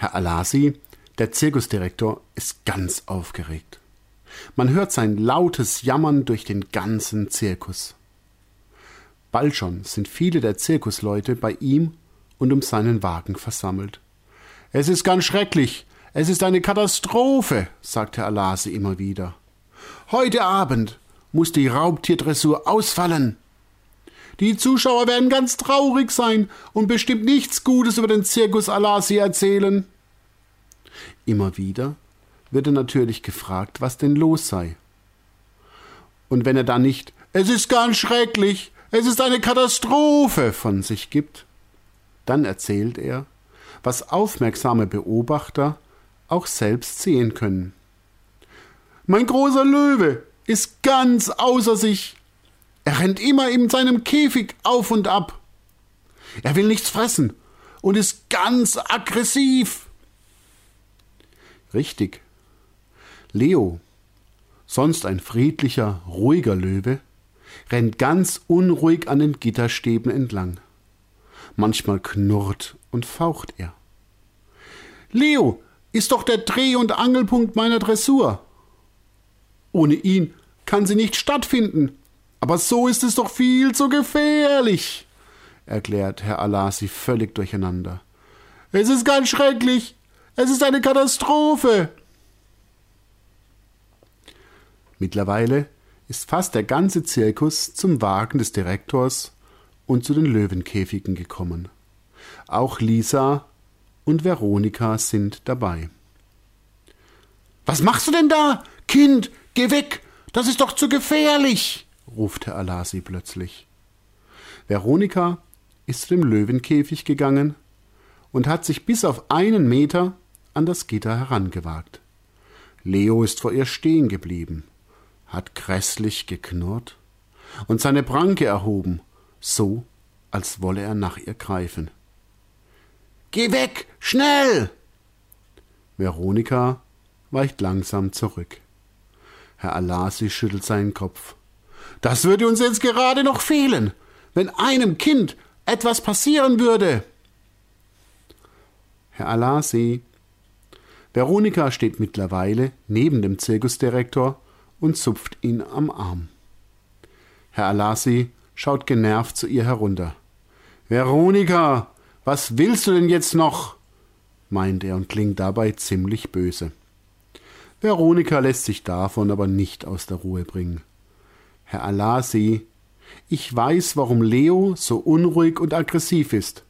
Herr Alasi, der Zirkusdirektor, ist ganz aufgeregt. Man hört sein lautes Jammern durch den ganzen Zirkus. Bald schon sind viele der Zirkusleute bei ihm und um seinen Wagen versammelt. Es ist ganz schrecklich, es ist eine Katastrophe, sagte Alasi immer wieder. Heute Abend muss die Raubtierdressur ausfallen. Die Zuschauer werden ganz traurig sein und bestimmt nichts Gutes über den Zirkus Alasi erzählen. Immer wieder wird er natürlich gefragt, was denn los sei. Und wenn er dann nicht Es ist ganz schrecklich, es ist eine Katastrophe von sich gibt, dann erzählt er, was aufmerksame Beobachter auch selbst sehen können. Mein großer Löwe ist ganz außer sich. Er rennt immer in seinem Käfig auf und ab. Er will nichts fressen und ist ganz aggressiv. Richtig. Leo, sonst ein friedlicher, ruhiger Löwe, rennt ganz unruhig an den Gitterstäben entlang. Manchmal knurrt und faucht er. Leo ist doch der Dreh- und Angelpunkt meiner Dressur. Ohne ihn kann sie nicht stattfinden. Aber so ist es doch viel zu gefährlich, erklärt Herr Alasi völlig durcheinander. Es ist ganz schrecklich. Es ist eine Katastrophe. Mittlerweile ist fast der ganze Zirkus zum Wagen des Direktors und zu den Löwenkäfigen gekommen. Auch Lisa und Veronika sind dabei. Was machst du denn da? Kind, geh weg! Das ist doch zu gefährlich! Ruft Herr Alasi plötzlich. Veronika ist zu dem Löwenkäfig gegangen und hat sich bis auf einen Meter an das Gitter herangewagt. Leo ist vor ihr stehen geblieben, hat grässlich geknurrt und seine Pranke erhoben, so als wolle er nach ihr greifen. Geh weg, schnell! Veronika weicht langsam zurück. Herr Alasi schüttelt seinen Kopf. Das würde uns jetzt gerade noch fehlen, wenn einem Kind etwas passieren würde. Herr Alasi. Veronika steht mittlerweile neben dem Zirkusdirektor und zupft ihn am Arm. Herr Alasi schaut genervt zu ihr herunter. Veronika, was willst du denn jetzt noch? meint er und klingt dabei ziemlich böse. Veronika lässt sich davon aber nicht aus der Ruhe bringen. Herr Alasi, ich weiß, warum Leo so unruhig und aggressiv ist.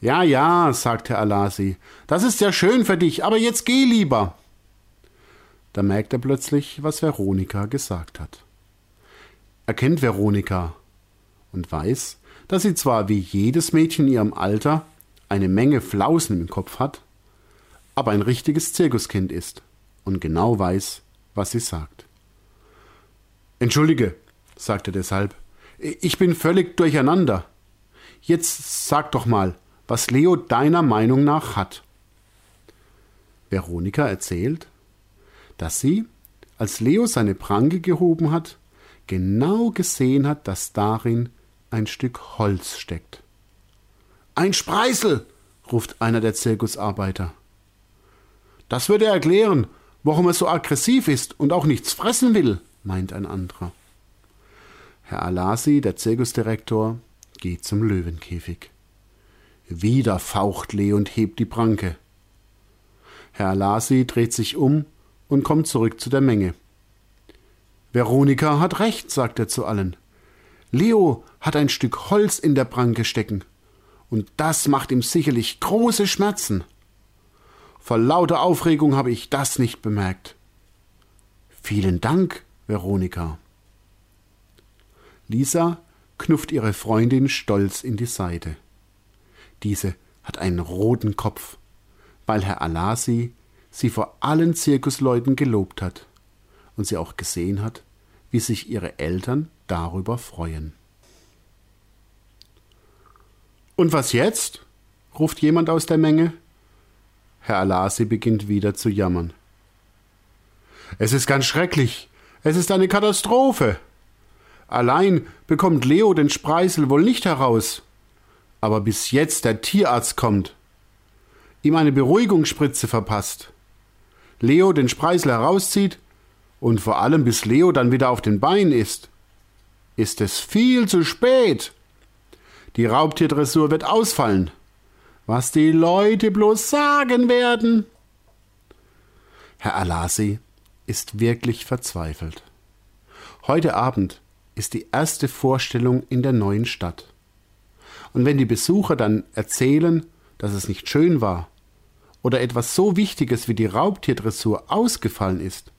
Ja, ja, sagt Herr Alasi, das ist ja schön für dich, aber jetzt geh lieber. Da merkt er plötzlich, was Veronika gesagt hat. Er kennt Veronika und weiß, dass sie zwar wie jedes Mädchen in ihrem Alter eine Menge Flausen im Kopf hat, aber ein richtiges Zirkuskind ist und genau weiß, was sie sagt. Entschuldige, sagte deshalb, ich bin völlig durcheinander. Jetzt sag doch mal, was Leo deiner Meinung nach hat. Veronika erzählt, dass sie, als Leo seine Pranke gehoben hat, genau gesehen hat, dass darin ein Stück Holz steckt. Ein Spreißel, ruft einer der Zirkusarbeiter. Das würde erklären, warum er so aggressiv ist und auch nichts fressen will, meint ein anderer. Herr Alasi, der Zirkusdirektor, geht zum Löwenkäfig. Wieder faucht Lee und hebt die Pranke. Herr Alasi dreht sich um und kommt zurück zu der Menge. Veronika hat recht, sagt er zu allen. Leo hat ein Stück Holz in der Pranke stecken, und das macht ihm sicherlich große Schmerzen. Vor lauter Aufregung habe ich das nicht bemerkt. Vielen Dank, Veronika. Lisa knufft ihre Freundin stolz in die Seite. Diese hat einen roten Kopf, weil Herr Alasi sie vor allen Zirkusleuten gelobt hat und sie auch gesehen hat, wie sich ihre Eltern darüber freuen. Und was jetzt? ruft jemand aus der Menge. Herr Alasi beginnt wieder zu jammern. Es ist ganz schrecklich. Es ist eine Katastrophe. Allein bekommt Leo den Spreißel wohl nicht heraus. Aber bis jetzt der Tierarzt kommt. ihm eine Beruhigungsspritze verpasst, Leo den Spreisel herauszieht und vor allem bis Leo dann wieder auf den Beinen ist, ist es viel zu spät. Die Raubtierdressur wird ausfallen. Was die Leute bloß sagen werden. Herr Alasi ist wirklich verzweifelt. Heute Abend ist die erste Vorstellung in der neuen Stadt. Und wenn die Besucher dann erzählen, dass es nicht schön war oder etwas so Wichtiges wie die Raubtierdressur ausgefallen ist,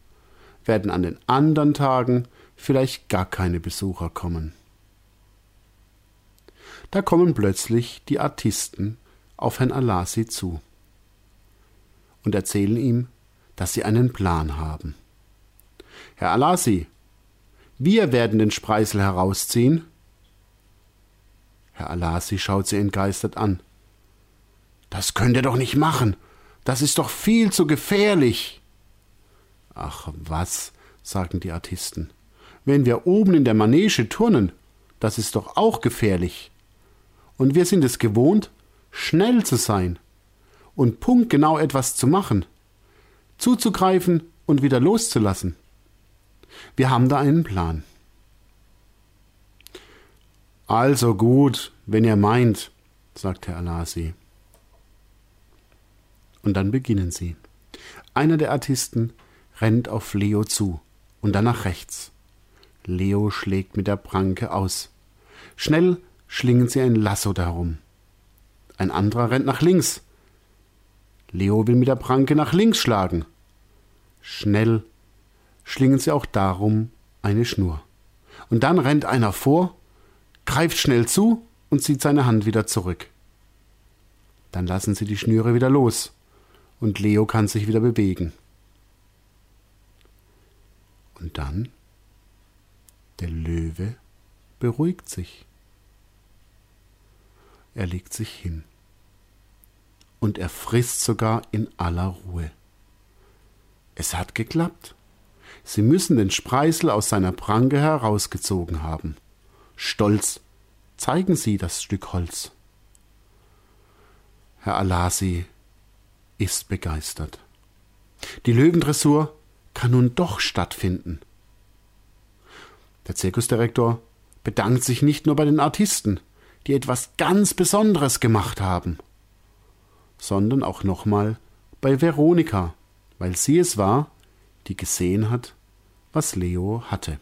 werden an den anderen Tagen vielleicht gar keine Besucher kommen. Da kommen plötzlich die Artisten auf Herrn Alasi zu und erzählen ihm, dass sie einen Plan haben. Herr Alasi, wir werden den Spreisel herausziehen. Herr Alasi schaut sie entgeistert an. Das könnt ihr doch nicht machen. Das ist doch viel zu gefährlich. Ach was, sagten die Artisten. Wenn wir oben in der Manege turnen, das ist doch auch gefährlich. Und wir sind es gewohnt, schnell zu sein und punktgenau etwas zu machen, zuzugreifen und wieder loszulassen. Wir haben da einen Plan. Also gut, wenn ihr meint, sagt Herr Alasi. Und dann beginnen sie. Einer der Artisten rennt auf Leo zu und dann nach rechts. Leo schlägt mit der Pranke aus. Schnell schlingen sie ein Lasso darum. Ein anderer rennt nach links. Leo will mit der Pranke nach links schlagen. Schnell schlingen sie auch darum eine Schnur. Und dann rennt einer vor, greift schnell zu und zieht seine Hand wieder zurück. Dann lassen sie die Schnüre wieder los und Leo kann sich wieder bewegen. Und dann der Löwe beruhigt sich. Er legt sich hin. Und er frisst sogar in aller Ruhe. Es hat geklappt. Sie müssen den Spreisel aus seiner Pranke herausgezogen haben. Stolz zeigen sie das Stück Holz. Herr Alasi ist begeistert. Die Löwendressur kann nun doch stattfinden. Der Zirkusdirektor bedankt sich nicht nur bei den Artisten, die etwas ganz Besonderes gemacht haben, sondern auch nochmal bei Veronika, weil sie es war, die gesehen hat, was Leo hatte.